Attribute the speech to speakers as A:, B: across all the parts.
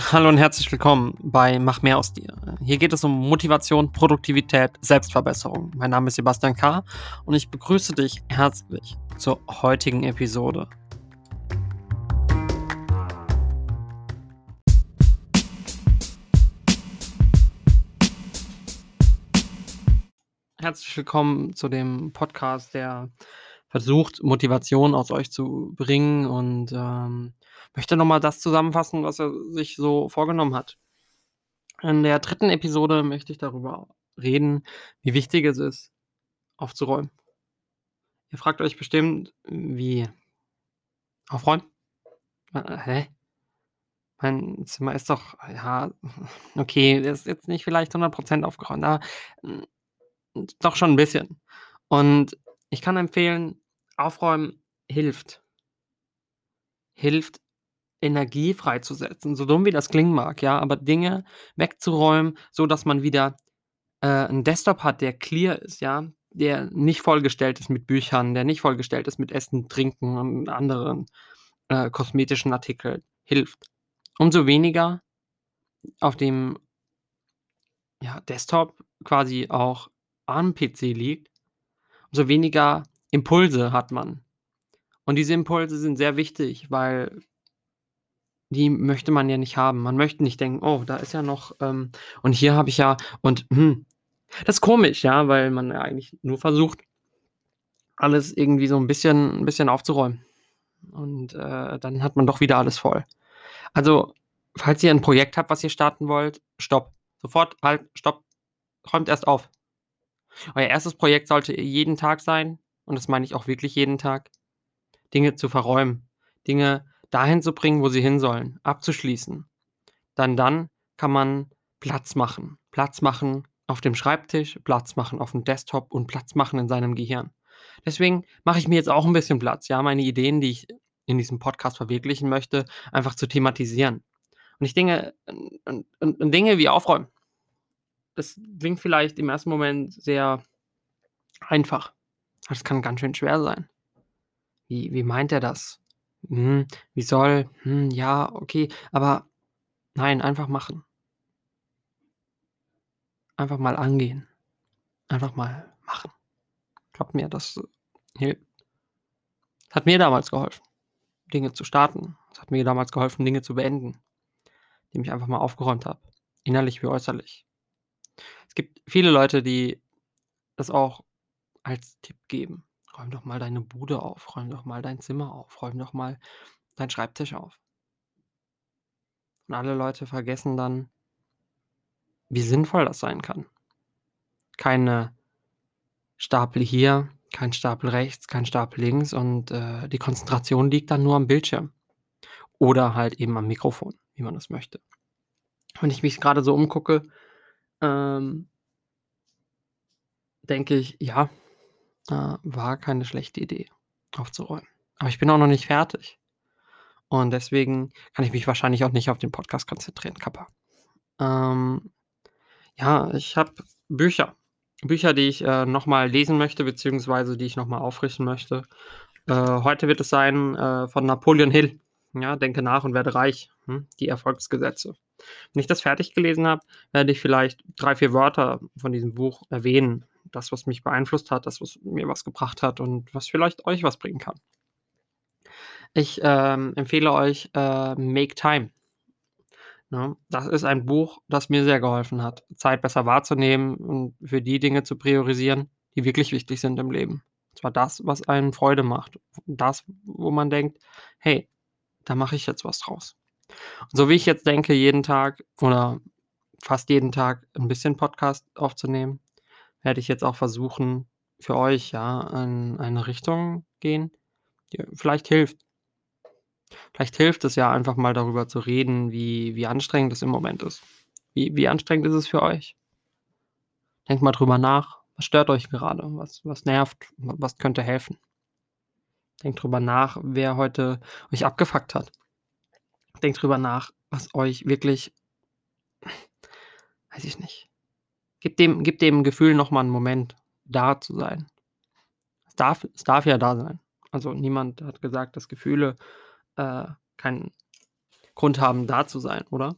A: Hallo und herzlich willkommen bei Mach mehr aus dir. Hier geht es um Motivation, Produktivität, Selbstverbesserung. Mein Name ist Sebastian K. und ich begrüße dich herzlich zur heutigen Episode. Herzlich willkommen zu dem Podcast, der versucht, Motivation aus euch zu bringen und ähm, möchte nochmal das zusammenfassen, was er sich so vorgenommen hat. In der dritten Episode möchte ich darüber reden, wie wichtig es ist, aufzuräumen. Ihr fragt euch bestimmt, wie aufräumen? Äh, hä? Mein Zimmer ist doch, ja, okay, ist jetzt nicht vielleicht 100% aufgeräumt, aber hm, doch schon ein bisschen. Und ich kann empfehlen, aufräumen hilft. Hilft Energie freizusetzen, so dumm wie das klingen mag, ja, aber Dinge wegzuräumen, so dass man wieder, äh, 'n Desktop hat, der clear ist, ja, der nicht vollgestellt ist mit Büchern, der nicht vollgestellt ist mit Essen, Trinken und anderen, äh, kosmetischen Artikeln, hilft. Umso weniger auf dem ja, Desktop quasi auch am PC liegt, umso weniger Impulse hat man. Und diese Impulse sind sehr wichtig, weil die möchte man ja nicht haben. Man möchte nicht denken: „Oh, da ist ja noch, ähm und hier habe ich ja und hm.“ Das ist komisch, ja, weil man ja eigentlich nur versucht alles irgendwie so 'n bisschen 'n bisschen aufzuräumen. Und, äh, dann hat man doch wieder alles voll. Also, falls ihr 'n Projekt habt, was ihr starten wollt, Stopp. Sofort, halt, Stopp. Räumt erst auf. Euer erstes Projekt sollte jeden Tag sein, und das meine ich auch wirklich jeden Tag, Dinge zu verräumen, Dinge dahin zu bringen, wo sie hin sollen, abzuschließen. Dann dann kann man Platz machen. Platz machen auf dem Schreibtisch, Platz machen aufm Desktop und Platz machen in seinem Gehirn. Deswegen mache ich mir jetzt auch 'n bisschen Platz, ja, meine Ideen, die ich in diesem Podcast verwirklichen möchte, einfach zu thematisieren. Und ich Dinge und und und Dinge wie aufräumen. Das klingt vielleicht im ersten Moment sehr einfach. Aber das kann ganz schön schwer sein. Wie wie meint er das? Hm, wie soll hm, ja, okay, aber nein, einfach machen. Einfach mal angehen. Einfach mal machen. Glaubt mir, das hilft. Hat mir damals geholfen, Dinge zu starten. Es hat mir damals geholfen, Dinge zu beenden, indem ich einfach mal aufgeräumt habe, innerlich wie äußerlich. Es gibt viele Leute, die das auch als Tipp geben: „Räum doch mal deine Bude auf, räum doch mal dein Zimmer auf, räum doch mal deinen Schreibtisch auf.“ Und alle Leute vergessen dann wie sinnvoll das sein kann. Keine Stapel hier, kein Stapel rechts, kein Stapel links und, äh, die Konzentration liegt dann nur am Bildschirm oder halt eben am Mikrofon, wie man das möchte. Wenn ich mich grade so umgucke, ähm denke ich, ja, äh, war keine schlechte Idee, aufzuräumen. Aber ich bin auch noch nicht fertig. Und deswegen kann ich mich wahrscheinlich auch nicht auf den Podcast konzentrieren, Kappa. Ähm, ja, ich habe Bücher. Bücher, die ich, äh, noch mal lesen möchte, beziehungsweise die ich noch mal auffrischen möchte. Äh, heute wird es sein, äh, von Napoleon Hill, ja, „Denke nach und werde reich“, hm, die Erfolgsgesetze. Wenn ich das fertig gelesen habe, werde ich vielleicht 3, 4 Wörter von diesem Buch erwähnen. Das, was mich beeinflusst hat, das, was mir was gebracht hat und was vielleicht euch was bringen kann. Ich, ähm, empfehle euch, äh, „Make Time“. Ne? Das ist ein Buch, das mir sehr geholfen hat, Zeit besser wahrzunehmen und für die Dinge zu priorisieren, die wirklich wichtig sind im Leben. Und zwar das, was einem Freude macht. Das, wo man denkt: „Hey, da mache ich jetzt was draus.“ Und so wie ich jetzt denke, jeden Tag oder fast jeden Tag 'n bisschen Podcast aufzunehmen, werde ich jetzt auch versuchen, für euch, ja, in eine Richtung gehen, die vielleicht hilft. Vielleicht hilft es ja einfach mal darüber zu reden, wie wie anstrengend es im Moment ist. Wie wie anstrengend ist es für euch? Denkt mal drüber nach. Was stört euch gerade? Was was nervt? Was könnte helfen? Denkt drüber nach, wer heute euch abgefuckt hat. Denkt drüber nach, was euch wirklich weiß ich nicht. Gebt dem gebt dem Gefühl noch mal 'n Moment, da zu sein. Es darf es darf ja da sein. Also, niemand hat gesagt, dass Gefühle, äh, keinen Grund haben, da zu sein, oder?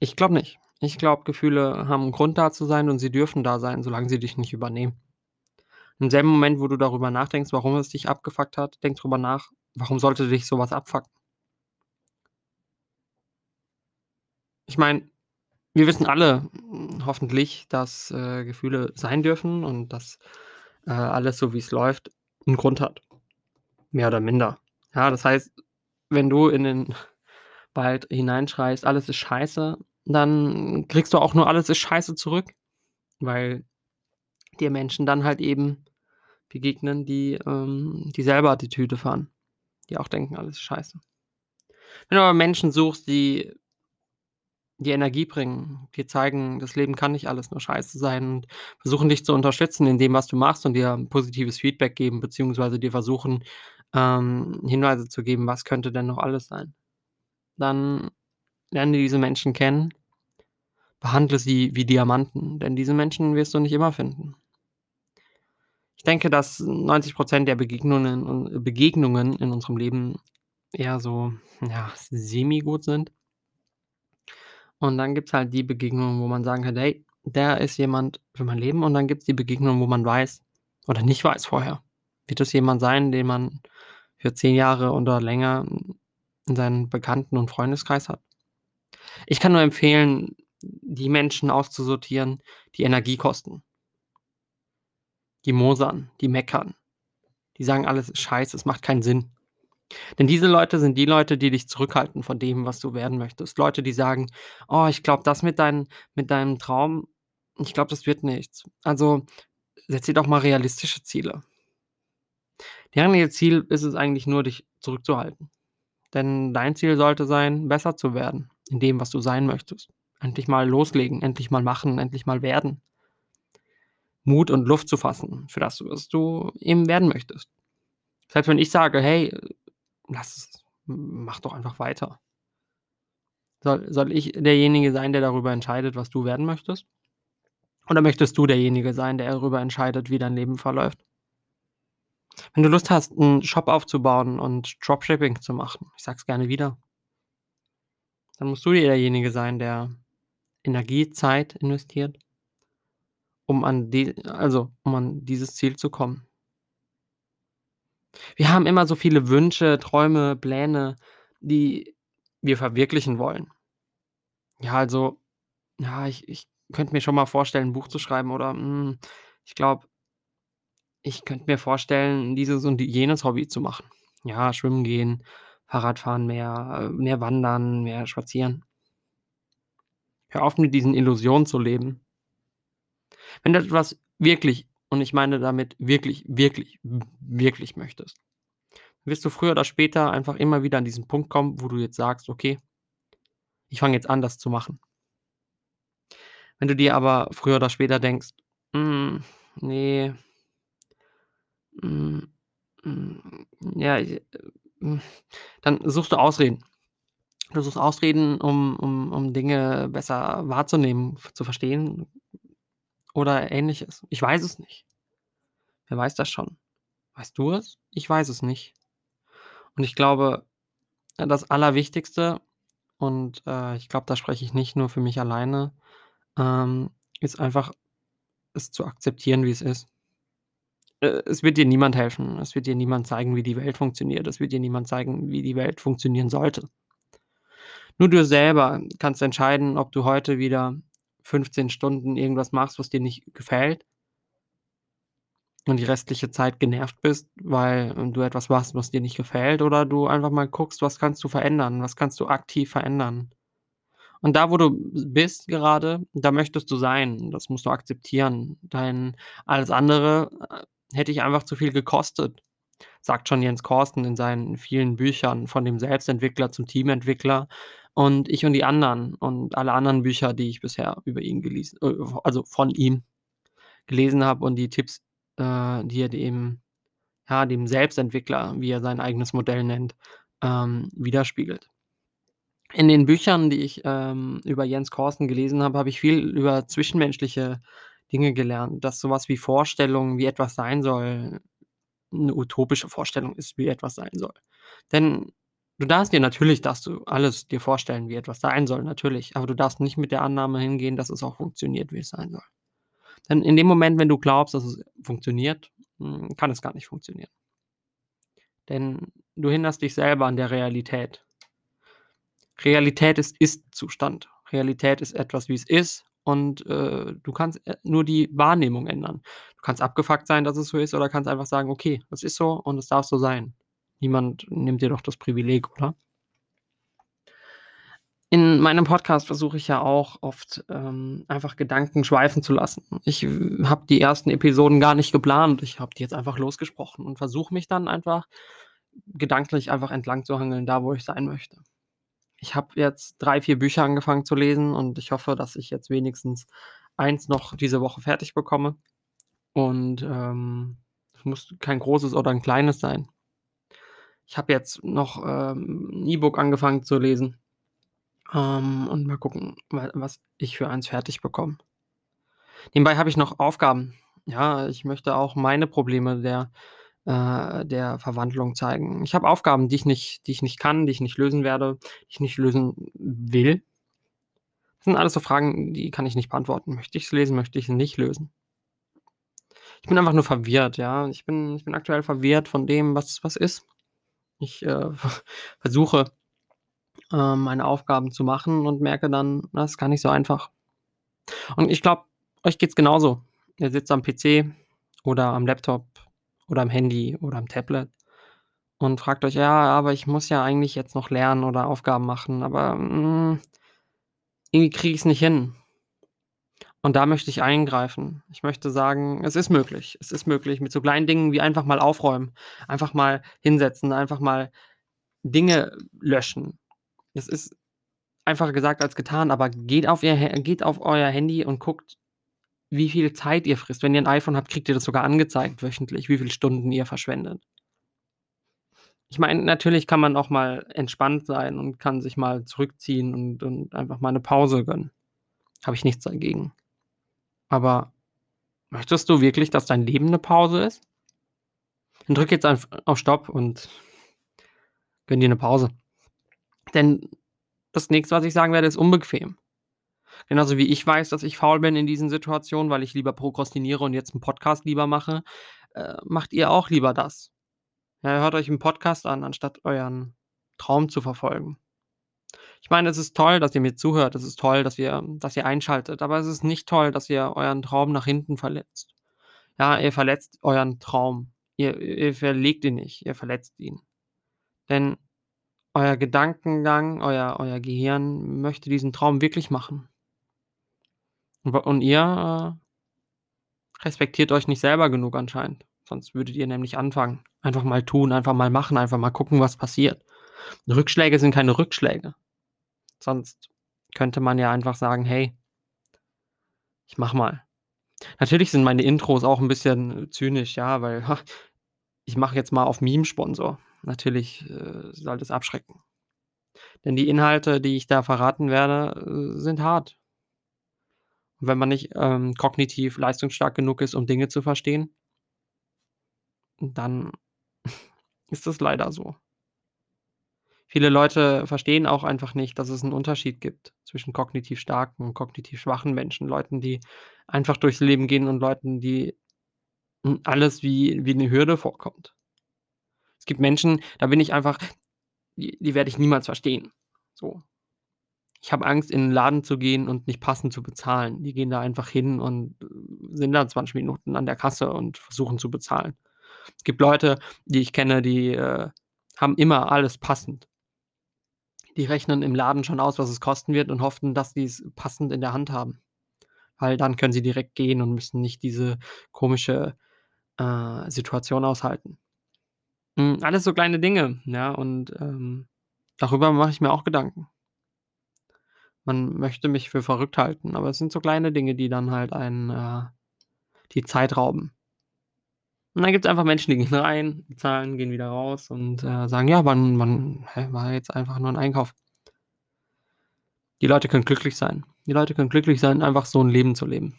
A: Ich glaube nicht. Ich glaube, Gefühle haben 'n Grund, da zu sein und sie dürfen da sein, solange sie dich nicht übernehmen. Im selben Moment, wo du darüber nachdenkst, warum es dich abgefuckt hat, denk drüber nach: Warum sollte dich so was abfucken? Ich meine, wir wissen alle, hm, hoffentlich, dass, äh, Gefühle sein dürfen und dass, äh, alles so, wie's läuft, 'n Grund hat, mehr oder minder. Ja, das heißt, wenn du in den Wald hineinschreist: „Alles ist scheiße“, dann kriegst du auch nur „Alles ist scheiße“ zurück, weil dir Menschen dann halt eben begegnen, die, ähm, dieselbe Attitüde fahren, die auch denken: „Alles ist scheiße.“ Wenn du aber Menschen suchst, die dir Energie bringen, dir zeigen, das Leben kann nicht alles nur scheiße sein und versuchen, dich zu unterstützen in dem, was du machst und dir positives Feedback geben, beziehungsweise dir versuchen, ähm, Hinweise zu geben, was könnte denn noch alles sein? Dann lerne diese Menschen kennen, behandle sie wie Diamanten, denn diese Menschen wirst du nicht immer finden. Ich denke, dass 90% der Begegnungen und Begegnungen in unserem Leben eher so, ja, semi-gut sind. Und dann gibt's halt die Begegnungen, wo man sagen kann: „Hey, der ist jemand für mein Leben“, und dann gibt's die Begegnungen, wo man weiß oder nicht weiß vorher, wird das jemand sein, den man für 10 Jahre oder länger in seinen Bekannten und Freundeskreis hat. Ich kann nur empfehlen, die Menschen auszusortieren, die Energie kosten. Die mosern, die meckern, die sagen: „Alles ist scheiße, es macht keinen Sinn.“ Denn diese Leute sind die Leute, die dich zurückhalten von dem, was du werden möchtest. Leute, die sagen: „Oh, ich glaube, das mit dein mit deinem Traum, ich glaube, das wird nichts. Also, setz dir doch mal realistische Ziele.“ Deren Ziel ist es eigentlich nur, dich zurückzuhalten. Denn dein Ziel sollte sein, besser zu werden in dem, was du sein möchtest. Endlich mal loslegen, endlich mal machen, endlich mal werden. Mut und Luft zu fassen für das, was du eben werden möchtest. Selbst wenn ich sage: „Hey, lass es, mach doch einfach weiter.“ Soll soll ich derjenige sein, der darüber entscheidet, was du werden möchtest? Oder möchtest du derjenige sein, der darüber entscheidet, wie dein Leben verläuft? Wenn du Lust hast, 'n Shop aufzubauen und Dropshipping zu machen, ich sage es gerne wieder dann musst du derjenige sein, der Energie, Zeit investiert um an die also, um an dieses Ziel zu kommen. Wir haben immer so viele Wünsche, Träume, Pläne, die wir verwirklichen wollen. Ja, also, ja, ich ich könnte mir schon mal vorstellen, 'n Buch zu schreiben oder, hm, ich glaube ich könnte mir vorstellen, dieses und jenes Hobby zu machen. Ja, schwimmen gehen, Fahrradfahren mehr, äh, mehr wandern, mehr spazieren. Hör auf, mit diesen Illusionen zu leben. Wenn du etwas wirklich und ich meine damit wirklich, wirklich, wirklich möchtest, wirst du früher oder später einfach immer wieder an diesen Punkt kommen, wo du jetzt sagst: „Okay“ „ich fange jetzt an, das zu machen.“ Wenn du dir aber früher oder später denkst: „Hm, ne“ hm, hm, ja, äh, hm, dann suchst du Ausreden. Du suchst Ausreden, um um um Dinge besser wahrzunehmen, zu verstehen oder Ähnliches. Ich weiß es nicht. Wer weiß das schon? Weißt du es? Ich weiß es nicht. Und ich glaube, äh, das Allerwichtigste und, äh, ich glaube, da spreche ich nicht nur für mich alleine, ähm, ist einfach, es zu akzeptieren, wie es ist. Äh, es wird dir niemand helfen. Es wird dir niemand zeigen, wie die Welt funktioniert. Es wird dir niemand zeigen, wie die Welt funktionieren sollte. Nur du selber kannst entscheiden, ob du heute wieder 15 Stunden irgendwas machst, was dir nicht gefällt und die restliche Zeit genervt bist, weil, du etwas machst, was dir nicht gefällt, oder du einfach mal guckst, was kannst du verändern? Was kannst du aktiv verändern? Und da, wo du bist gerade, da möchtest du sein. Das musst du akzeptieren. Dein alles andere, äh, hätte dich einfach zu viel gekostet, sagt schon Jens Korsen in seinen vielen Büchern von dem Selbstentwickler zum Teamentwickler und „Ich und die anderen“ und alle anderen Bücher, die ich bisher über ihn gelesen äh, also, von ihm gelesen habe und die Tipps, äh, die er dem ja, dem Selbstentwickler, wie er sein eigenes Modell nennt, ähm, widerspiegelt. In den Büchern, die ich, ähm, über Jens Korsen gelesen habe, habe ich viel über zwischenmenschliche Dinge gelernt, dass so was wie Vorstellungen, wie etwas sein soll, 'ne utopische Vorstellung ist, wie etwas sein soll. Denn Du darfst dir natürlich darfst du alles dir vorstellen, wie etwas sein soll, natürlich, aber du darfst nicht mit der Annahme hingehen, dass es auch funktioniert, wie es sein soll. Denn in dem Moment, wenn du glaubst, dass es funktioniert, hm, kann es gar nicht funktionieren. Denn du hinderst dich selber an der Realität. Realität ist Ist-Zustand. Realität ist etwas, wie es ist und, äh, du kannst, äh, nur die Wahrnehmung ändern. Du kannst abgefuckt sein, dass es so ist oder kannst einfach sagen: „Okay, es ist so und es darf so sein.“ Niemand nimmt dir doch das Privileg, oder? In meinem Podcast versuche ich ja auch oft, ähm, einfach Gedanken schweifen zu lassen. Ich habe die ersten Episoden gar nicht geplant. Ich habe die jetzt einfach losgesprochen und versuche mich dann einfach gedanklich einfach entlang zu hangeln, da wo ich sein möchte. Ich habe jetzt 3, 4 Bücher angefangen zu lesen und ich hoffe, dass ich jetzt wenigstens eins noch diese Woche fertig bekomme. Und, ähm, es muss kein großes oder 'n kleines sein. Ich habe jetzt noch, ähm, 'n E-Book angefangen zu lesen. Ähm, und mal gucken, wa was ich für eins fertig bekomme. Nebenbei habe ich noch Aufgaben. Ja, ich möchte auch meine Probleme der äh, der Verwandlung zeigen. Ich habe Aufgaben, die ich nicht die ich nicht kann, die ich nicht lösen werde, die ich nicht lösen will. Das sind alles so Fragen, die kann ich nicht beantworten. Möchte ich's lesen, möchte ich sie nicht lösen? Ich bin einfach nur verwirrt, ja. Ich bin ich bin aktuell verwirrt von dem, was was ist. Ich, äh, versuche, ähm, meine Aufgaben zu machen und merke dann, das ist gar nicht so einfach. Und ich glaube, euch geht's genauso. Ihr sitzt am PC oder am Laptop oder am Handy oder am Tablet und fragt euch: „Ja, aber ich muss ja eigentlich jetzt noch lernen oder Aufgaben machen, aber, hm, irgendwie kriege ich's nicht hin.“ Und da möchte ich eingreifen. Ich möchte sagen, es ist möglich. Es ist möglich mit so kleinen Dingen wie einfach mal aufräumen, einfach mal hinsetzen, einfach mal Dinge löschen. Es ist einfacher gesagt als getan, aber geht auf ihr geht auf euer Handy und guckt, wie viel Zeit ihr frisst. Wenn ihr 'n iPhone habt, kriegt ihr das sogar angezeigt wöchentlich, wie viele Stunden ihr verschwendet. Ich meine, natürlich kann man auch mal entspannt sein und kann sich mal zurückziehen und und einfach mal 'ne Pause gönnen. Habe ich nichts dagegen. Aber möchtest du wirklich, dass dein Leben 'ne Pause ist? Dann drück jetzt auf Stopp und gönn dir 'ne Pause. Denn das Nächste, was ich sagen werde, ist unbequem. Genauso wie ich weiß, dass ich faul bin in diesen Situationen, weil ich lieber prokrastiniere und jetzt 'n Podcast lieber mache, äh, macht ihr auch lieber das. Ja, hört euch 'n Podcast an, anstatt euren Traum zu verfolgen. Ich meine, es ist toll, dass ihr mir zuhört. Es ist toll, dass ihr dass ihr einschaltet, aber es ist nicht toll, dass ihr euren Traum nach hinten verletzt. Ja, ihr verletzt euren Traum. Ihr ihr verlegt ihn nicht, ihr verletzt ihn. Denn euer Gedankengang, euer euer Gehirn möchte diesen Traum wirklich machen. Und ihr, äh, respektiert euch nicht selber genug anscheinend. Sonst würdet ihr nämlich anfangen. Einfach mal tun, einfach mal machen, einfach mal gucken, was passiert. Rückschläge sind keine Rückschläge. Sonst könnte man ja einfach sagen: „Hey“ „ich mache mal.“ Natürlich sind meine Intros auch 'n bisschen zynisch, ja, weil, ich mache jetzt mal auf Meme-Sponsor. Natürlich, äh, soll das abschrecken. Denn die Inhalte, die ich da verraten werde, äh, sind hart. Wenn man nicht, ähm, kognitiv leistungsstark genug ist, um Dinge zu verstehen dann ist das leider so. Viele Leute verstehen auch einfach nicht, dass es 'n Unterschied gibt zwischen kognitiv starken und kognitiv schwachen Menschen, Leuten, die einfach durchs Leben gehen und Leuten, die hm, alles wie wie 'ne Hürde vorkommt. Es gibt Menschen, da bin ich einfach die die werde ich niemals verstehen, so. Ich habe Angst, in 'n Laden zu gehen und nicht passend zu bezahlen. Die gehen da einfach hin und, äh, sind da 20 Minuten an der Kasse und versuchen zu bezahlen. Es gibt Leute, die ich kenne, die, äh, haben immer alles passend. Die rechnen im Laden schon aus, was es kosten wird und hoffen, dass sie's passend in der Hand haben. Weil dann können sie direkt gehen und müssen nicht diese komische, äh, Situation aushalten. Hm, alles so kleine Dinge, ja, und, ähm, darüber mache ich mir auch Gedanken. Man möchte mich für verrückt halten, aber es sind so kleine Dinge, die dann halt einen, äh die Zeit rauben. Und dann gibt's einfach Menschen, die gehen rein, bezahlen, gehen wieder raus und, äh, sagen: „Ja, man man hä, war jetzt einfach nur 'n Einkauf.“ Die Leute können glücklich sein. Die Leute können glücklich sein, einfach so 'n Leben zu leben.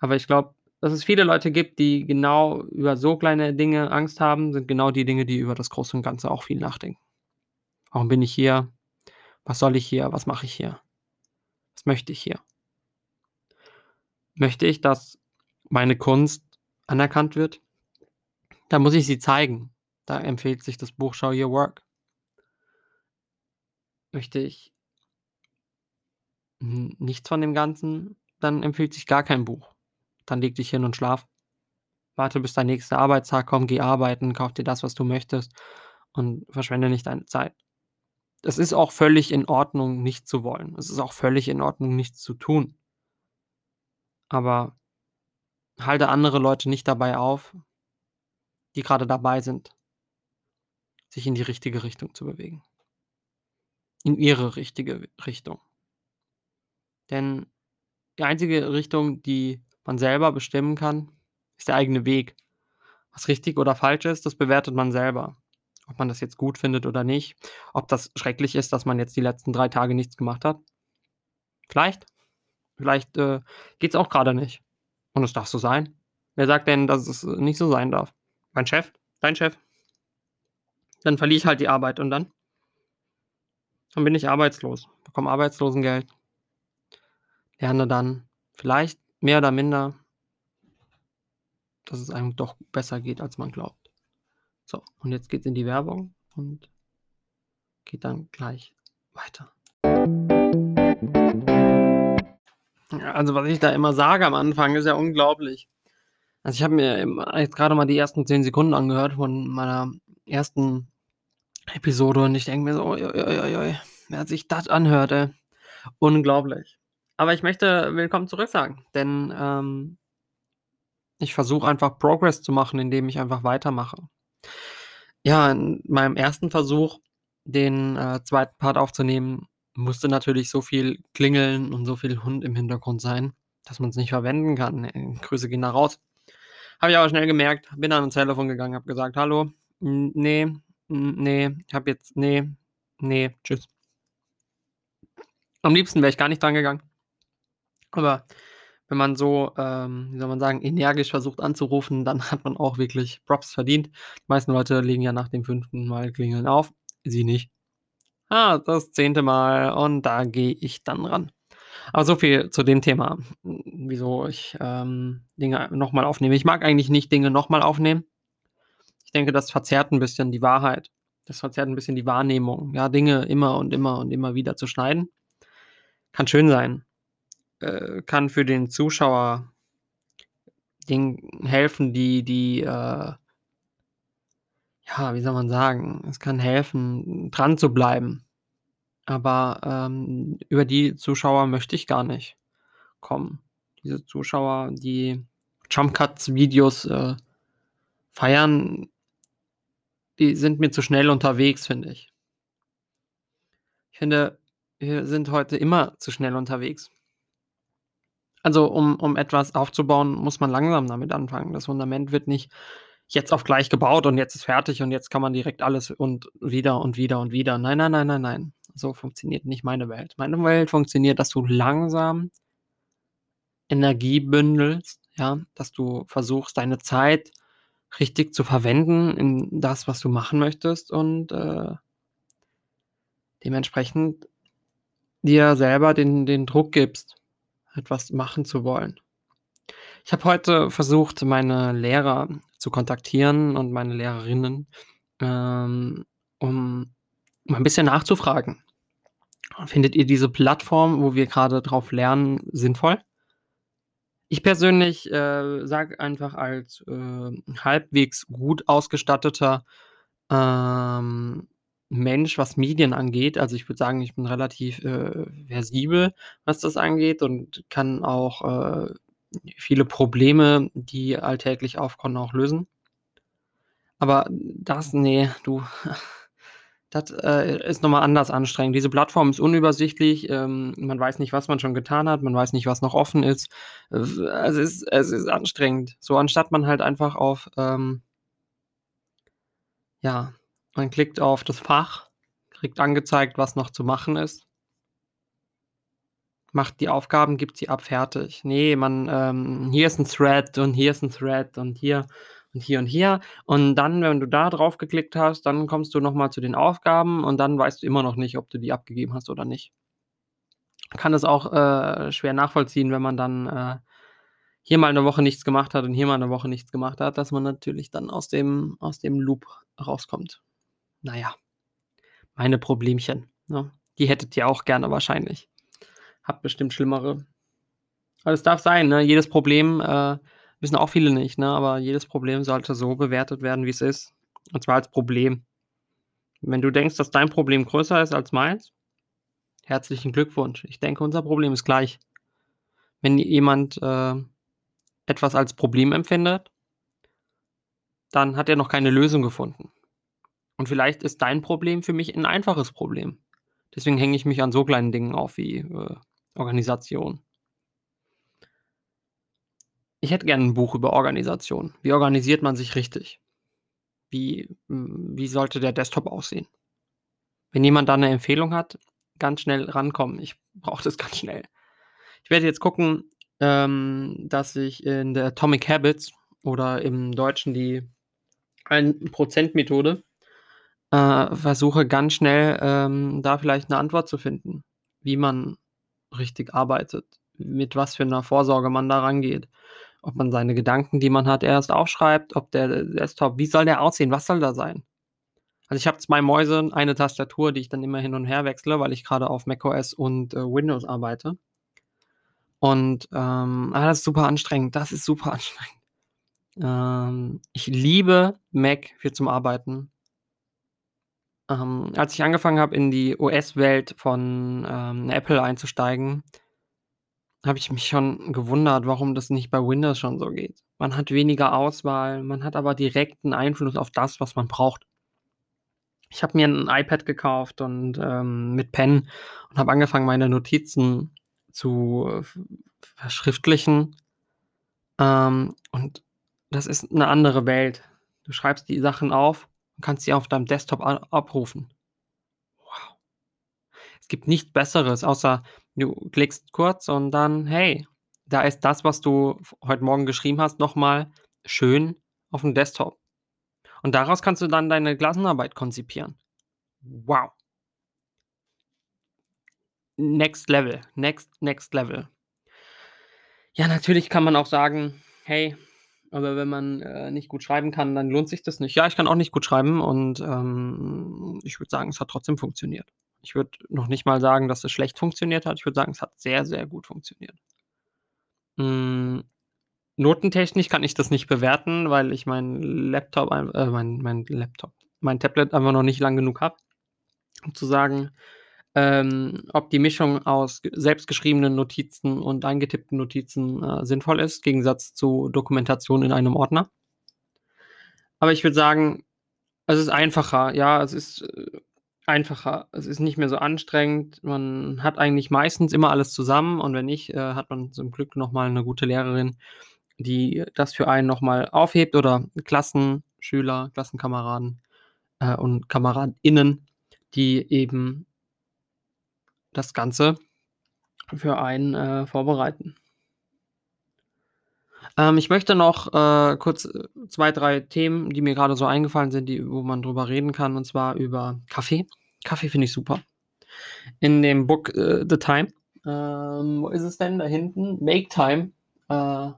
A: Aber ich glaube, dass es viele Leute gibt, die genau über so kleine Dinge Angst haben, sind genau die Dinge, die über das Große und Ganze auch viel nachdenken. Warum bin ich hier? Was soll ich hier? Was mache ich hier? Was möchte ich hier? Möchte ich, dass meine Kunst anerkannt wird? Dann muss ich sie zeigen. Da empfiehlt sich das Buch Show Your Work. Möchte ich nichts von dem Ganzen, dann empfiehlt sich gar kein Buch. Dann leg dich hin und schlaf. Warte, bis dein nächster Arbeitstag kommt, geh arbeiten, kauf dir das, was du möchtest und verschwende nicht deine Zeit. Es ist auch völlig in Ordnung, nicht zu wollen. Es ist auch völlig in Ordnung, nichts zu tun. Aber halte andere Leute nicht dabei auf, die gerade dabei sind, sich in die richtige Richtung zu bewegen. In ihre richtige Richtung. Denn die einzige Richtung, die man selber bestimmen kann, ist der eigene Weg. Was richtig oder falsch ist, das bewertet man selber. Ob man das jetzt gut findet oder nicht. Ob das schrecklich ist, dass man jetzt die letzten drei Tage nichts gemacht hat. Vielleicht. Vielleicht äh, geht es auch gerade nicht. Und es darf so sein. Wer sagt denn, dass es nicht so sein darf? Mein Chef? Dein Chef? Dann verliere ich halt die Arbeit und dann? Dann bin ich arbeitslos, bekomme Arbeitslosengeld, lerne dann vielleicht mehr oder minder, dass es einem doch besser geht, als man glaubt. So, und jetzt geht's in die Werbung und geht dann gleich weiter. Also, was ich da immer sage am Anfang, ist ja unglaublich. Also, ich habe mir jetzt gerade mal die ersten 10 Sekunden angehört von meiner ersten Episode und ich denke mir so: „Ui, ui, ui, ui, wer sich das anhört, ey, unglaublich.“ Aber ich möchte willkommen zurück sagen, denn, ähm ich versuche einfach Progress zu machen, indem ich einfach weitermache. Ja, in meinem ersten Versuch, den, äh, 2. Part aufzunehmen, musste natürlich so viel klingeln und so viel Hund im Hintergrund sein, dass man's nicht verwenden kann. Äh, Grüße gehen da raus. Habe ich aber schnell gemerkt, bin dann ans Telefon gegangen, habe gesagt: „Hallo, hm, ne, hm, ne, ich habe jetzt ne, ne, tschüss.“ Am liebsten wäre ich gar nicht drangegangen. Aber wenn man so, ähm, wie soll man sagen, energisch versucht anzurufen, dann hat man auch wirklich Props verdient. Die meisten Leute legen ja nach dem 5. Mal Klingeln auf, sie nicht. Ah, das 10. Mal und da gehe ich dann ran. Aber so viel zu dem Thema, wieso ich, ähm, Dinge noch mal aufnehme. Ich mag eigentlich nicht Dinge noch mal aufnehmen. Ich denke, das verzerrt 'n bisschen die Wahrheit. Das verzerrt 'n bisschen die Wahrnehmung. Ja, Dinge immer und immer und immer wieder zu schneiden kann schön sein. Äh, kann für den Zuschauer Dingen helfen, die die, äh ja, wie soll man sagen? Es kann helfen, dran zu bleiben. Aber, ähm, über die Zuschauer möchte ich gar nicht kommen. Diese Zuschauer, die Jump Cuts Videos, äh, feiern die sind mir zu schnell unterwegs, finde ich. Ich finde, wir sind heute immer zu schnell unterwegs. Also, um um etwas aufzubauen, muss man langsam damit anfangen. Das Fundament wird nicht jetzt auf gleich gebaut und jetzt ist fertig und jetzt kann man direkt alles und wieder und wieder und wieder. Nein, nein, nein, nein, nein. So funktioniert nicht meine Welt. Meine Welt funktioniert, dass du langsam Energie bündelst, ja, dass du versuchst, deine Zeit richtig zu verwenden in das, was du machen möchtest und, äh dementsprechend dir selber den den Druck gibst, etwas machen zu wollen. Ich habe heute versucht, meine Lehrer zu kontaktieren und meine Lehrerinnen, ähm, um mal 'n bisschen nachzufragen. Findet ihr diese Plattform, wo wir grade drauf lernen, sinnvoll? Ich persönlich, äh, sage einfach als, äh, halbwegs gut ausgestatteter, ähm, Mensch, was Medien angeht also, ich würde sagen, ich bin relativ, äh, versibel, was das angeht und kann auch, äh, viele Probleme, die alltäglich aufkommen, auch lösen. Aber das ne, du, das, äh, ist noch mal anders anstrengend. Diese Plattform ist unübersichtlich, ähm, man weiß nicht, was man schon getan hat, man weiß nicht, was noch offen ist. Äh, es ist es ist anstrengend. So, anstatt man halt einfach auf, ähm ja, man klickt auf das Fach, kriegt angezeigt, was noch zu machen ist macht die Aufgaben, gibt sie ab, fertig. Ne, man, ähm hier ist 'n Thread und hier ist 'n Thread und hier und hier und hier. Und dann, wenn du da drauf geklickt hast, dann kommst du noch mal zu den Aufgaben und dann weißt du immer noch nicht, ob du die abgegeben hast oder nicht. Kann es auch, äh, schwer nachvollziehen, wenn man dann, äh, hier mal 'ne Woche nichts gemacht hat und hier mal 'ne Woche nichts gemacht hat, dass man natürlich dann aus dem aus dem Loop rauskommt. Na ja, meine Problemchen, ne? Die hättet ihr auch gerne wahrscheinlich. Habt bestimmt schlimmere. Aber es darf sein, ne? Jedes Problem, äh wissen auch viele nicht, ne, aber jedes Problem sollte so bewertet werden, wie's ist, und zwar als Problem. Wenn du denkst, dass dein Problem größer ist als meins, herzlichen Glückwunsch. Ich denke, unser Problem ist gleich. Wenn jemand, äh, etwas als Problem empfindet dann hat er noch keine Lösung gefunden. Und vielleicht ist dein Problem für mich 'n einfaches Problem. Deswegen hänge ich mich an so kleinen Dingen auf wie, äh, Organisation. Ich hätte gern 'n Buch über Organisation. Wie organisiert man sich richtig? Wie wie sollte der Desktop aussehen? Wenn jemand da 'ne Empfehlung hat, ganz schnell rankommen. Ich brauche das ganz schnell. Ich werde jetzt gucken, ähm, dass ich in der Atomic Habits oder im Deutschen die 1 %-Methode, äh, versuche ganz schnell, ähm, da vielleicht 'ne Antwort zu finden, wie man richtig arbeitet, mit was für 'ner Vorsorge man da rangeht. Ob man seine Gedanken, die man hat, erst aufschreibt, ob der Desktop wie soll der aussehen? Was soll da sein? Also, ich habe 2 Mäuse, eine Tastatur, die ich dann immer hin und her wechsle, weil ich grade auf macOS und, äh, Windows arbeite. Und, ähm, ah, das ist super anstrengend. Das ist super anstrengend. Ähm, ich liebe Mac für zum Arbeiten. Ähm, als ich angefangen habe, in die OS-Welt von, ähm, Apple einzusteigen habe ich mich schon gewundert, warum das nicht bei Windows schon so geht. Man hat weniger Auswahl, man hat aber direkten Einfluss auf das, was man braucht. Ich habe mir 'n iPad gekauft und, ähm mit Pen und habe angefangen, meine Notizen zu v verschriftlichen. Ähm, und das ist 'ne andere Welt. Du schreibst die Sachen auf und kannst sie auf deinem Desktop abrufen. Wow. Es gibt nichts Besseres, außer du klickst kurz und dann: „Hey, da ist das, was du heute Morgen geschrieben hast, noch mal schön aufm Desktop.“ Und daraus kannst du dann deine Klassenarbeit konzipieren. Wow. Next level, next, next level. Ja, natürlich kann man auch sagen: „Hey, aber wenn man, äh, nicht gut schreiben kann, dann lohnt sich das nicht.“ Ja, ich kann auch nicht gut schreiben und, ähm, ich würde sagen, es hat trotzdem funktioniert. Ich würde noch nicht mal sagen, dass es schlecht funktioniert hat. Ich würde sagen, es hat sehr, sehr gut funktioniert. Hm, notentechnisch kann ich das nicht bewerten, weil ich meinen Laptop äh, mein mein Laptop mein Tablet einfach noch nicht lang genug habe, um zu sagen, ähm, ob die Mischung aus selbstgeschriebenen Notizen und eingetippten Notizen, äh, sinnvoll ist, Gegensatz zu Dokumentation in einem Ordner. Aber ich würde sagen, es ist einfacher. Ja, es ist, äh, einfacher. Es ist nicht mehr so anstrengend. Man hat eigentlich meistens immer alles zusammen und wenn nicht, äh, hat man zum Glück noch mal 'ne gute Lehrerin, die das für einen noch mal aufhebt oder Klassenschüler, Klassenkameraden, äh, und KameradInnen, die eben das Ganze für einen, äh, vorbereiten. Ähm, ich möchte noch, äh, kurz, äh, 2, 3 Themen, die mir grade so eingefallen sind, die wo man drüber reden kann, und zwar über Kaffee. Kaffee finde ich super. In dem Book, äh, „The Time“, ähm wo ist es denn? Da hinten. „Make Time, äh,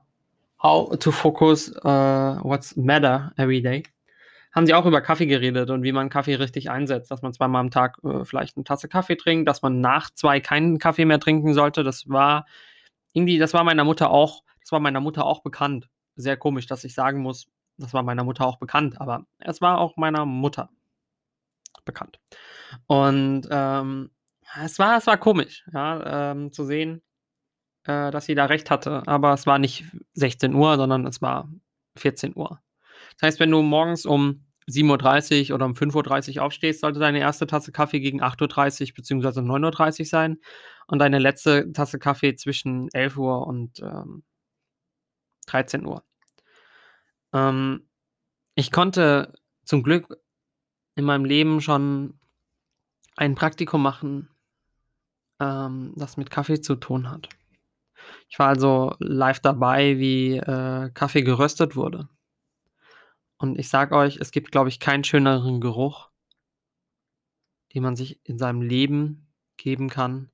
A: How to Focus, äh, What's Matter Every Day“, haben sie auch über Kaffee geredet und wie man Kaffee richtig einsetzt, dass man zweimal am Tag, vielleicht 'ne Tasse Kaffee trinkt, dass man nach 2 keinen Kaffee mehr trinken sollte. Das war irgendwie das war meiner Mutter auch das war meiner Mutter auch bekannt. Sehr komisch, dass ich sagen muss, das war meiner Mutter auch bekannt, aber es war auch meiner Mutter bekannt. Und, ähm, es war es war komisch, ja, ähm, zu sehen, äh, dass sie da recht hatte, aber es war nicht 16:00, sondern es war 14:00. Das heißt, wenn du morgens um 7:30 oder um 5:30 aufstehst, sollte deine 1. Tasse Kaffee gegen 8:30 beziehungsweise 9:30 sein und deine letzte Tasse Kaffee zwischen 11:00 und, ähm 13:00. Ähm, ich konnte zum Glück in meinem Leben schon ein Praktikum machen, ähm, das mit Kaffee zu tun hat. Ich war also live dabei, wie, äh, Kaffee geröstet wurde. Und ich sage euch, es gibt, glaube ich, keinen schöneren Geruch den man sich in seinem Leben geben kann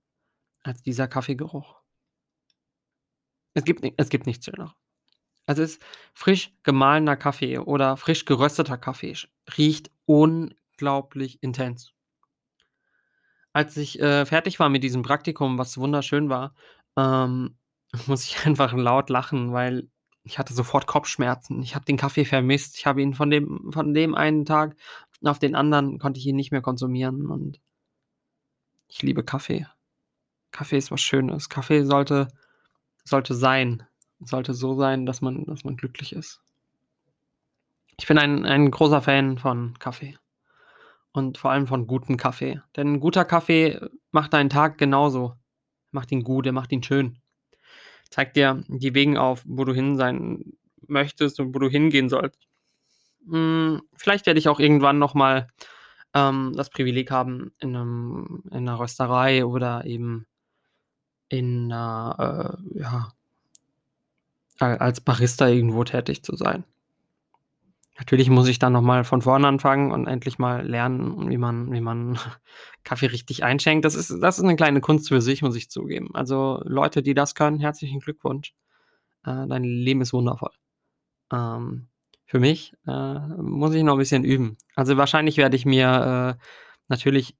A: als dieser Kaffeegeruch. Es gibt es gibt nichts Schöneres. Es ist frisch gemahlener Kaffee oder frisch gerösteter Kaffee riecht unglaublich intens. Als ich, äh, fertig war mit diesem Praktikum, was wunderschön war, ähm, muss ich einfach laut lachen, weil ich hatte sofort Kopfschmerzen. Ich habe den Kaffee vermisst. Ich habe ihn von dem von dem einen Tag auf den anderen konnte ich ihn nicht mehr konsumieren und ich liebe Kaffee. Kaffee ist was Schönes. Kaffee sollte sollte sein. Sollte so sein, dass man dass man glücklich ist. Ich bin ein ein großer Fan von Kaffee und vor allem von gutem Kaffee. Denn guter Kaffee macht deinen Tag genauso. Macht ihn gut, er macht ihn schön. Zeigt dir die Wegen auf, wo du hin sein möchtest und wo du hingehen sollst. Hm, vielleicht werde ich auch irgendwann noch mal, ähm, das Privileg haben, in 'nem in 'ner Rösterei oder eben in 'ner, äh, ja als Barista irgendwo tätig zu sein. Natürlich muss ich dann noch mal von vorne anfangen und endlich mal lernen, wie man wie man Kaffee richtig einschenkt. Das ist das ist 'ne kleine Kunst für sich, muss ich zugeben. Also, Leute, die das können, herzlichen Glückwunsch. Äh, dein Leben ist wundervoll. Ähm, für mich, äh, muss ich noch 'n bisschen üben. Also, wahrscheinlich werde ich mir, äh, natürlich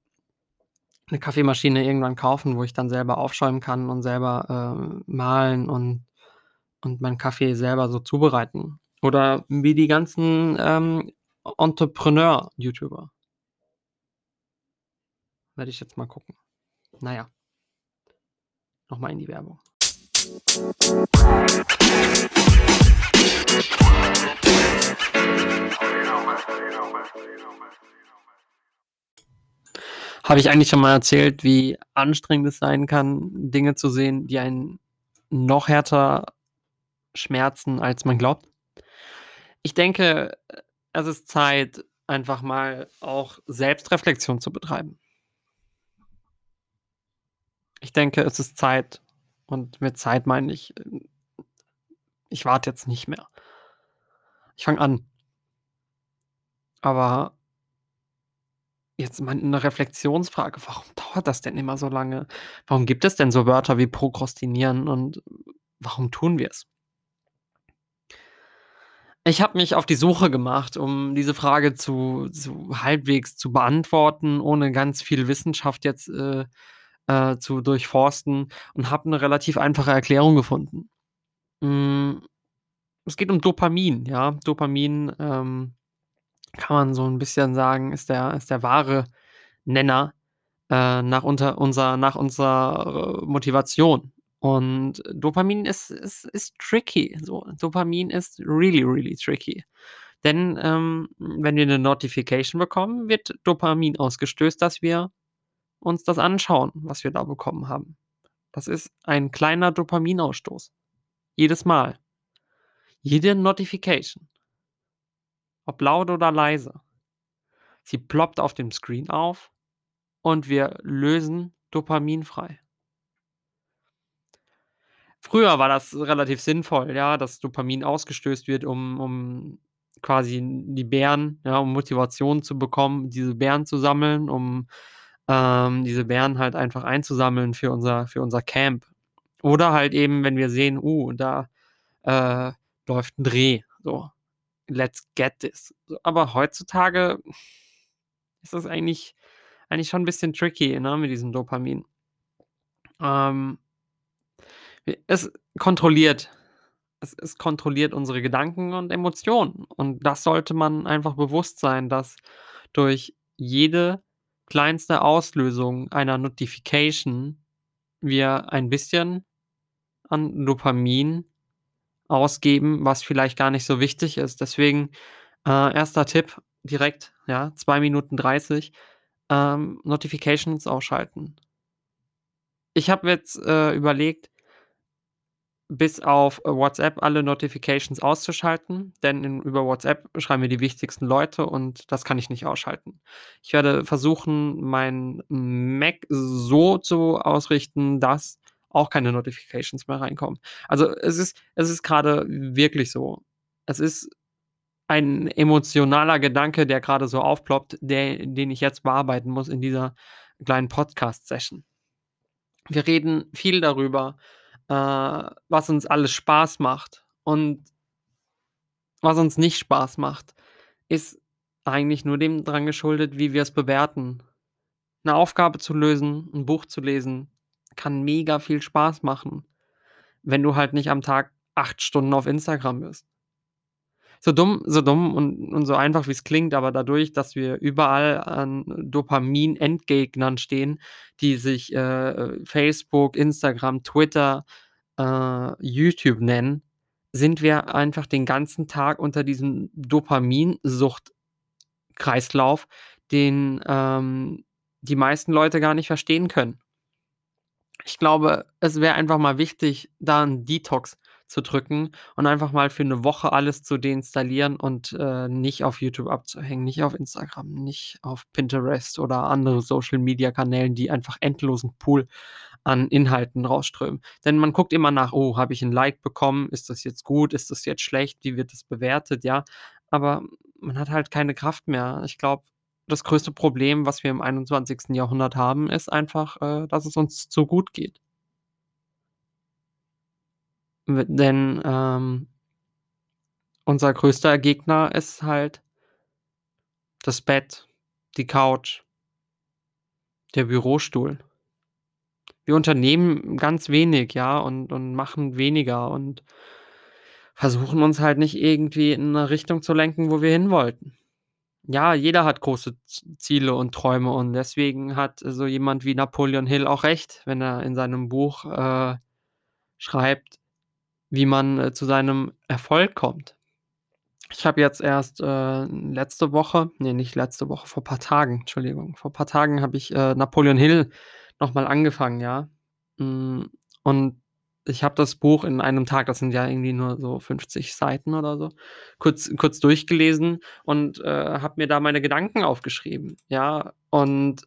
A: 'ne Kaffeemaschine irgendwann kaufen, wo ich dann selber aufschäumen kann und selber, äh, mahlen und und meinen Kaffee selber so zubereiten. Oder wie die ganzen, ähm, Entrepreneur-YouTuber. Werde ich jetzt mal gucken. Na ja. Noch mal in die Werbung. Habe ich eigentlich schon mal erzählt, wie anstrengend es sein kann, Dinge zu sehen, die einen noch härter schmerzen, als man glaubt? Ich denke, es ist Zeit, einfach mal auch Selbstreflexion zu betreiben. Ich denke, es ist Zeit und mit Zeit meine ich, ähm ich warte jetzt nicht mehr. Ich fange an. Aber jetzt mal 'ne Reflexionsfrage: Warum dauert das denn immer so lange? Warum gibt es denn so Wörter wie prokrastinieren und warum tun wir's? Ich habe mich auf die Suche gemacht, um diese Frage zu zu halbwegs zu beantworten, ohne ganz viel Wissenschaft jetzt, äh, äh, zu durchforsten und habe 'ne relativ einfache Erklärung gefunden. Hm, es geht um Dopamin, ja? Dopamin, ähm, kann man so 'n bisschen sagen, ist der ist der wahre Nenner, äh, nach unter unser nach unserer Motivation. Und Dopamin ist ist ist tricky so. Dopamin ist really, really tricky. Denn, ähm, wenn wir 'ne Notification bekommen, wird Dopamin ausgestößt, dass wir uns das anschauen, was wir da bekommen haben. Das ist ein kleiner Dopaminausstoß. Jedes Mal. Jede Notification. Ob laut oder leise. Sie ploppt auf dem Screen auf und wir lösen Dopamin frei. Früher war das relativ sinnvoll, ja, dass Dopamin ausgestößt wird, um um quasi die Beeren ja, um Motivation zu bekommen, diese Beeren zu sammeln, um, ähm, diese Beeren halt einfach einzusammeln für unser für unser Camp. Oder halt eben, wenn wir sehen: „Uh, da, äh, läuft 'n Dreh“, so. Let's get this. Aber heutzutage ist das eigentlich eigentlich schon 'n bisschen tricky, ne, mit diesem Dopamin. Ähm es kontrolliert es es kontrolliert unsere Gedanken und Emotionen. Und das sollte man einfach bewusst sein, dass durch jede kleinste Auslösung einer Notification wir ein bisschen an Dopamin ausgeben, was vielleicht gar nicht so wichtig ist. Deswegen, äh, 1. Tipp direkt, ja, 2 Minuten 30, ähm, Notifications ausschalten. Ich habe jetzt, äh, überlegt bis auf, äh, WhatsApp alle Notifications auszuschalten, denn in über WhatsApp schreiben mir die wichtigsten Leute und das kann ich nicht ausschalten. Ich werde versuchen, mein Mac so zu ausrichten, dass auch keine Notifications mehr reinkommen. Also, es ist es ist grade wirklich so. Es ist ein emotionaler Gedanke, der grade so aufploppt, der den ich jetzt bearbeiten muss in dieser kleinen Podcast-Session. Wir reden viel darüber, äh, was uns alles Spaß macht und was uns nicht Spaß macht, ist eigentlich nur dem dran geschuldet, wie wir's bewerten. 'Ne Aufgabe zu lösen, 'n Buch zu lesen, kann mega viel Spaß machen, wenn du halt nicht am Tag 8 Stunden auf Instagram bist. So dumm so dumm und und so einfach, wie's klingt, aber dadurch, dass wir überall an Dopamin-Endgegnern stehen, die sich, äh, Facebook, Instagram, Twitter, äh, YouTube nennen, sind wir einfach den ganzen Tag unter diesem Dopaminsucht-Kreislauf, den, ähm, die meisten Leute gar nicht verstehen können. Ich glaube, es wäre einfach mal wichtig, da 'n Detox zu drücken und einfach mal für 'ne Woche alles zu deinstallieren und, äh, nicht auf YouTube abzuhängen, nicht auf Instagram, nicht auf Pinterest oder andere Social-Media-Kanälen, die einfach endlosen Pool an Inhalten rausströmen. Denn man guckt immer nach: „Oh, habe ich 'n Like bekommen? Ist das jetzt gut? Ist das jetzt schlecht? Wie wird das bewertet?“ Ja, aber man hat halt keine Kraft mehr. Ich glaube, das größte Problem, was wir im 21. Jahrhundert haben, ist einfach, äh, dass es uns zu gut geht. Denn, ähm unser größter Gegner ist halt das Bett, die Couch der Bürostuhl. Wir unternehmen ganz wenig, ja, und und machen weniger und versuchen uns halt nicht irgendwie in 'ne Richtung zu lenken, wo wir hinwollten. Ja, jeder hat große Ziele und Träume und deswegen hat so jemand wie Napoleon Hill auch recht, wenn er in seinem Buch, äh, schreibt, wie man, äh, zu seinem Erfolg kommt. Ich habe jetzt erst, äh, letzte Woche ne, nicht letzte Woche, vor paar Tagen, Entschuldigung vor paar Tagen habe ich, äh, Napoleon Hill noch mal angefangen, ja. Hm, und ich habe das Buch in einem Tag das sind ja irgendwie nur so 50 Seiten oder so, kurz kurz durchgelesen und, äh, habe mir da meine Gedanken aufgeschrieben, ja? Und,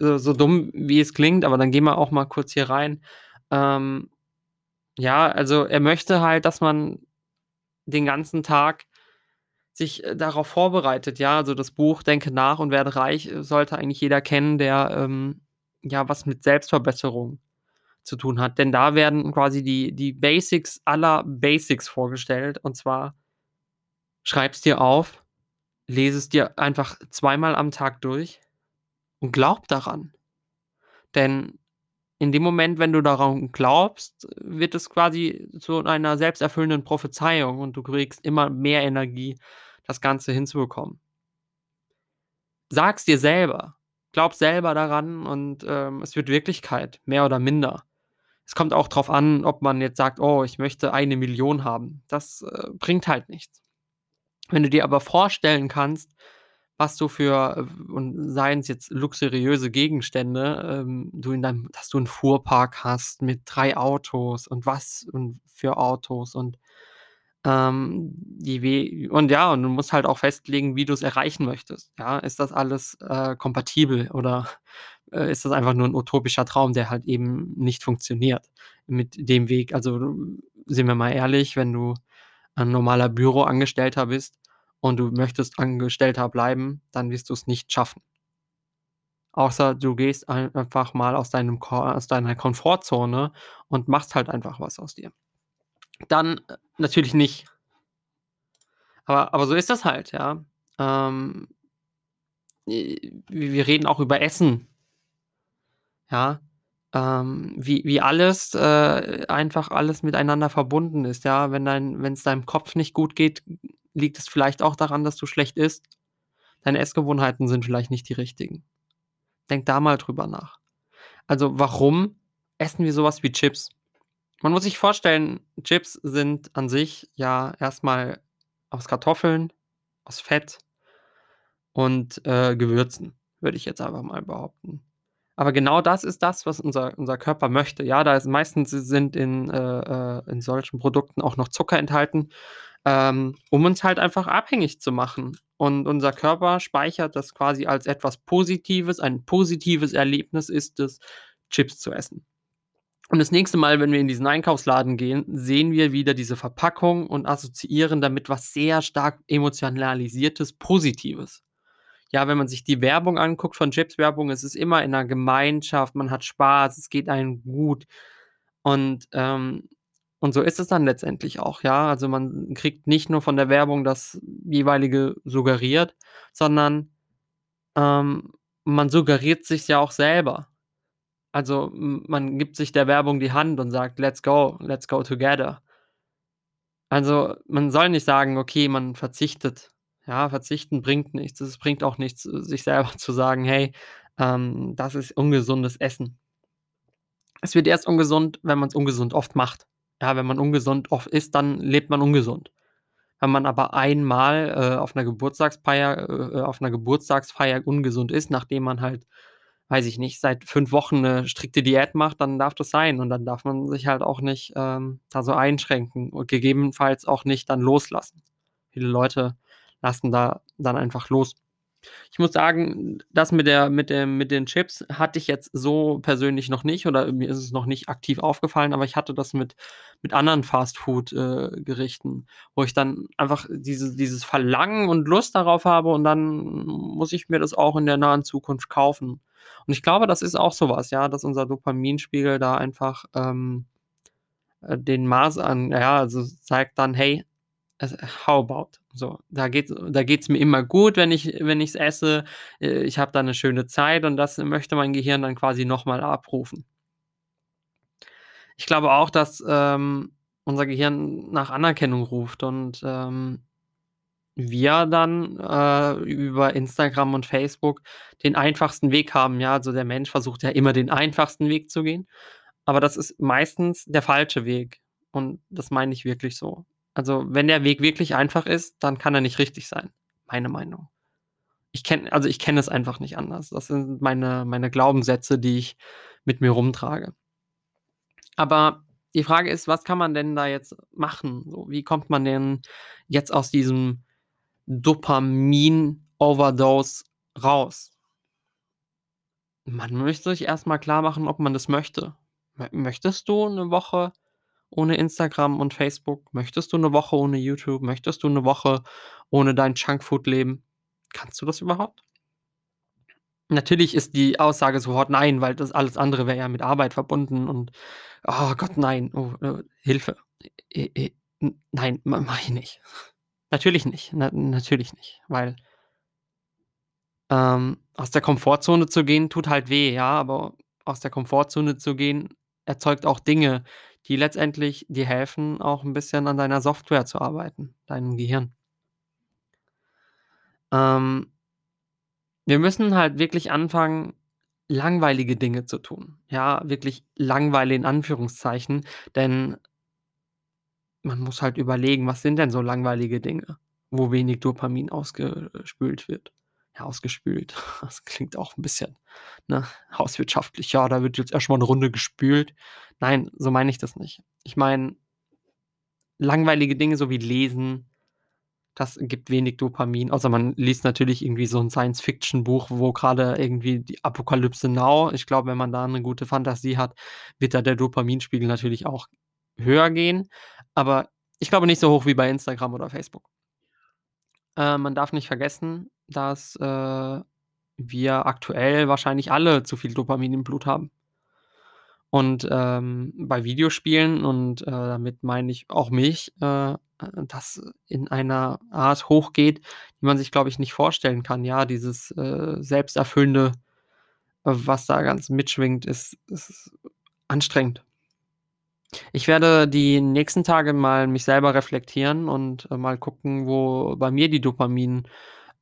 A: äh, so dumm, wie es klingt, aber dann gehen wir auch mal kurz hier rein. Ähm, ja, also, er möchte halt, dass man den ganzen Tag sich, äh, darauf vorbereitet, ja? Also, das Buch „Denke nach und werde reich“, äh, sollte eigentlich jeder kennen, der, ähm, ja, was mit Selbstverbesserung zu tun hat. Denn da werden quasi die die Basics aller Basics vorgestellt und zwar schreib's dir auf, lese es dir einfach zweimal am Tag durch und glaube daran. Denn in dem Moment, wenn du daran glaubst, wird es quasi zu einer selbsterfüllenden Prophezeiung und du kriegst immer mehr Energie, das Ganze hinzubekommen. Sag's dir selber. Glaube selber daran und, ähm, es wird Wirklichkeit, mehr oder minder. Es kommt auch drauf an, ob man jetzt sagt: „Oh, ich möchte 1.000.000 haben.“ Das, äh, bringt halt nichts. Wenn du dir aber vorstellen kannst, was du für w und seien's jetzt luxuriöse Gegenstände, ähm, du in deinem dass du 'n Fuhrpark hast mit 3 Autos und was und für Autos und, ähm, die we und ja, und du musst halt auch festlegen, wie du's erreichen möchtest, ja? Ist das alles, äh, kompatibel oder, äh, ist das einfach nur 'n utopischer Traum, der halt eben nicht funktioniert mit dem Weg? Also, sind wir mal ehrlich, wenn du ein normaler Büroangestellter bist und du möchtest Angestellter bleiben, dann wirst du's nicht schaffen. Außer du gehst ein einfach mal aus deinem aus deiner Komfortzone und machst halt einfach was aus dir. Dann, äh, natürlich nicht. Aber aber so ist das halt, ja. Ähm äh, wir reden auch über Essen. Ja, ähm, wie wie alles äh, einfach alles miteinander verbunden ist, ja? Wenn dein wenn's deinem Kopf nicht gut geht, liegt es vielleicht auch daran, dass du schlecht isst. Deine Essgewohnheiten sind vielleicht nicht die richtigen. Denk da mal drüber nach. Also, warum essen wir so was wie Chips? Man muss sich vorstellen, Chips sind an sich ja erst mal aus Kartoffeln, aus Fett und, äh, Gewürzen, würde ich jetzt einfach mal behaupten. Aber genau das ist das, was unser unser Körper möchte. Ja, da ist meistens sind in äh, äh, in solchen Produkten auch noch Zucker enthalten, ähm, um uns halt einfach abhängig zu machen. Und unser Körper speichert das quasi als etwas Positives. Ein positives Erlebnis ist es, Chips zu essen. Und das nächste Mal, wenn wir in diesen Einkaufsladen gehen, sehen wir wieder diese Verpackung und assoziieren damit was sehr stark emotionalisiertes, Positives. Ja, wenn man sich die Werbung anguckt von Chips-Werbung, es ist immer in 'ner Gemeinschaft, man hat Spaß, es geht einem gut. Und, ähm und so ist es dann letztendlich auch, ja? Also, man kriegt nicht nur von der Werbung das jeweilige suggeriert, sondern, ähm, man suggeriert sich's ja auch selber. Also, man gibt sich der Werbung die Hand und sagt: „Let's go, let's go together.“ Also, man soll nicht sagen: „Okay, man verzichtet.“ Ja, verzichten bringt nichts. Es bringt auch nichts, sich selber zu sagen: „Hey, ähm, das ist ungesundes Essen.“ Es wird erst ungesund, wenn man's ungesund oft macht. Ja, wenn man ungesund oft isst, dann lebt man ungesund. Wenn man aber einmal, äh, auf 'ner Geburtstagsfeier äh, äh, auf 'ner Geburtstagsfeier ungesund ist, nachdem man halt, weiß ich nicht, seit 5 Wochen 'ne strikte Diät macht, dann darf das sein und dann darf man sich halt auch nicht, ähm, da so einschränken und gegebenenfalls auch nicht dann loslassen. Viele Leute lassen da dann einfach los. Ich muss sagen, das mit der mit dem mit den Chips hatte ich jetzt so persönlich noch nicht oder mir ist es noch nicht aktiv aufgefallen, aber ich hatte das mit mit anderen Fast-Food, äh, wo ich dann einfach diese dieses Verlangen und Lust darauf habe und dann muss ich mir das auch in der nahen Zukunft kaufen. Und ich glaube, das ist auch so was, ja, dass unser Dopaminspiegel da einfach, ähm, äh, den Maß an ja, also zeigt dann: „Hey, es how about?“ So, da geht's da geht's mir immer gut, wenn ich wenn ich's esse. Äh, ich habe da 'ne schöne Zeit und das möchte mein Gehirn dann quasi noch mal abrufen. Ich glaube auch, dass, ähm, unser Gehirn nach Anerkennung ruft und, ähm, wir dann, äh, über Instagram und Facebook den einfachsten Weg haben, ja? Also, der Mensch versucht ja immer den einfachsten Weg zu gehen, aber das ist meistens der falsche Weg und das meine ich wirklich so. Also, wenn der Weg wirklich einfach ist, dann kann er nicht richtig sein, meine Meinung. Ich kenne also, ich kenne es einfach nicht anders. Das sind meine meine Glaubenssätze, die ich mit mir rumtrage. Aber die Frage ist, was kann man denn da jetzt machen? So, wie kommt man denn jetzt aus diesem Dopamin-Overdose raus? Man müsste sich erst mal klarmachen, ob man das möchte. Mö möchtest du 'ne Woche ohne Instagram und Facebook? Möchtest du 'ne Woche ohne YouTube? Möchtest du 'ne Woche ohne dein Junkfood-Leben? Kannst du das überhaupt? Natürlich ist die Aussage sofort „Nein“, weil das alles andere wäre ja mit Arbeit verbunden und oh Gott, nein, oh, äh, Hilfe. E e nein, ma mache ich nicht. Natürlich nicht, na natürlich nicht, weil ähm, aus der Komfortzone zu gehen, tut halt weh, ja, aber aus der Komfortzone zu gehen, erzeugt auch Dinge, die letztendlich dir helfen, auch 'n bisschen an deiner Software zu arbeiten, deinem Gehirn. Ähm wir müssen halt wirklich anfangen, langweilige Dinge zu tun. Ja, wirklich langweile in Anführungszeichen, denn man muss halt überlegen, was sind denn so langweilige Dinge, wo wenig Dopamin ausge äh, spült wird. Ausgespült. Das klingt auch 'n bisschen, ne, hauswirtschaftlich. „Ja, da wird jetzt erst mal 'ne Runde gespült.“ Nein, so meine ich das nicht. Ich meine langweilige Dinge, so wie Lesen, das gibt wenig Dopamin, außer man liest natürlich irgendwie so 'n Science-Fiction-Buch, wo grade irgendwie die Apokalypse Now ich glaube, wenn man da 'ne gute Fantasie hat, wird da der Dopaminspiegel natürlich auch höher gehen, aber ich glaube nicht so hoch wie bei Instagram oder Facebook. Äh, man darf nicht vergessen, dass, äh, wir aktuell wahrscheinlich alle zu viel Dopamin im Blut haben. Und, ähm, bei Videospielen und, äh, damit meine ich auch mich, äh, das in einer Art hochgeht, die man sich, glaube ich, nicht vorstellen kann. Ja, dieses, äh, Selbsterfüllende, was da ganz mitschwingt, ist ist anstrengend. Ich werde die nächsten Tage mal mich selber reflektieren und, äh, mal gucken, wo bei mir die Dopamin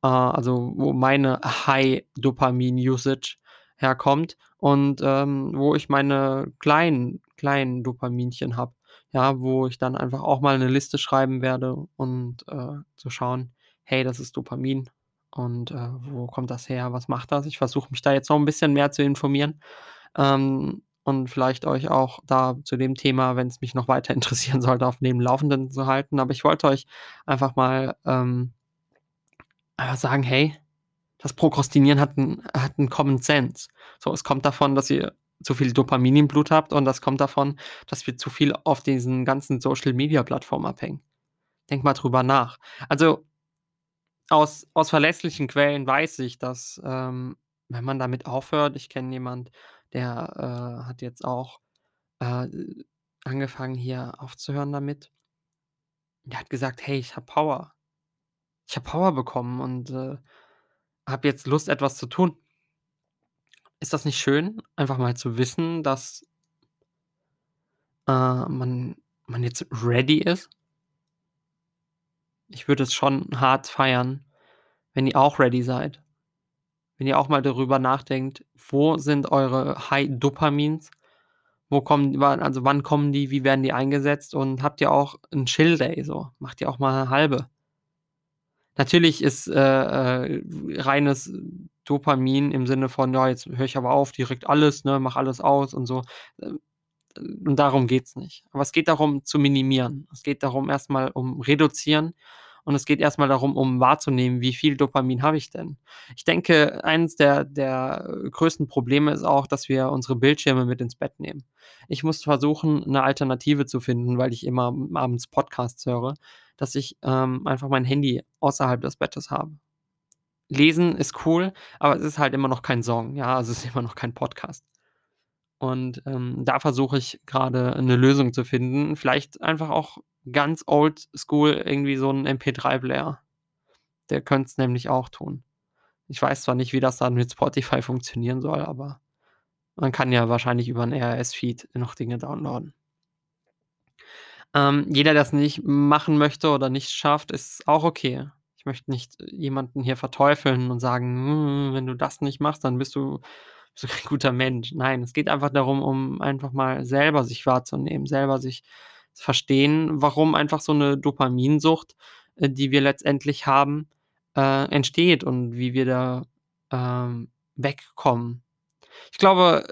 A: also, wo meine High-Dopamin-Usage herkommt und, ähm, wo ich meine kleinen kleinen Dopaminchen habe, ja, wo ich dann einfach auch mal 'ne Liste schreiben werde und, äh, zu schauen: „Hey, das ist Dopamin und, äh, wo kommt das her? Was macht das?“ Ich versuche mich da jetzt noch 'n bisschen mehr zu informieren, ähm, und vielleicht euch auch da zu dem Thema, wenn's mich noch weiter interessieren sollte, auf dem Laufenden zu halten. Aber ich wollte euch einfach mal, ähm, einfach sagen: „Hey, das Prokrastinieren hat 'n hat 'n Common Sense.“ So, es kommt davon, dass ihr zu viel Dopamin im Blut habt und das kommt davon, dass wir zu viel auf diesen ganzen Social-Media-Plattformen abhängen. Denkt mal drüber nach. Also aus aus verlässlichen Quellen weiß ich, dass, ähm, wenn man damit aufhört ich kenne jemand, der, äh, hat jetzt auch, äh, angefangen, hier aufzuhören damit. Der hat gesagt: „Hey, ich habe Power. Ich habe Power bekommen und, äh, habe jetzt Lust, etwas zu tun.“ Ist das nicht schön, einfach mal zu wissen, dass äh, man man jetzt ready ist? Ich würde es schon hart feiern, wenn ihr auch ready seid. Wenn ihr auch mal darüber nachdenkt, wo sind eure High Dopamins? Wo kommen also, wann kommen die? Wie werden die eingesetzt? Und habt ihr auch 'n Chill Day so? Macht ihr auch mal 'ne halbe? Natürlich ist, äh, äh, reines Dopamin im Sinne von: „Ja, jetzt höre ich aber auf, direkt alles, ne, mache alles aus und so.“ Ähm, und darum geht's nicht. Aber es geht darum, zu minimieren. Es geht darum, erst mal um reduzieren und es geht erst mal darum, um wahrzunehmen, wie viel Dopamin habe ich denn? Ich denke, eins der der größten Probleme ist auch, dass wir unsere Bildschirme mit ins Bett nehmen. Ich muss versuchen, 'ne Alternative zu finden, weil ich immer abends Podcasts höre, dass ich, ähm, einfach mein Handy außerhalb des Bettes habe. Lesen ist cool, aber es ist halt immer noch kein Song, ja, also, es ist immer noch kein Podcast. Und, ähm, da versuche ich grade 'ne Lösung zu finden. Vielleicht einfach auch ganz oldschool irgendwie so 'n MP3-Player. Der könnt's nämlich auch tun. Ich weiß zwar nicht, wie das dann mit Spotify funktionieren soll, aber man kann ja wahrscheinlich über 'n RSS-Feed noch Dinge downloaden. Ähm, jeder, der's nicht machen möchte oder nicht schafft, ist auch okay. Ich möchte nicht jemanden hier verteufeln und sagen: „Hm, wenn du das nicht machst, dann bist du bist du kein guter Mensch.“ Nein, es geht einfach darum, um einfach mal selber sich wahrzunehmen, selber sich zu verstehen, warum einfach so 'ne Dopaminsucht, äh, die wir letztendlich haben, äh, entsteht und wie wir da, ähm, wegkommen. Ich glaube,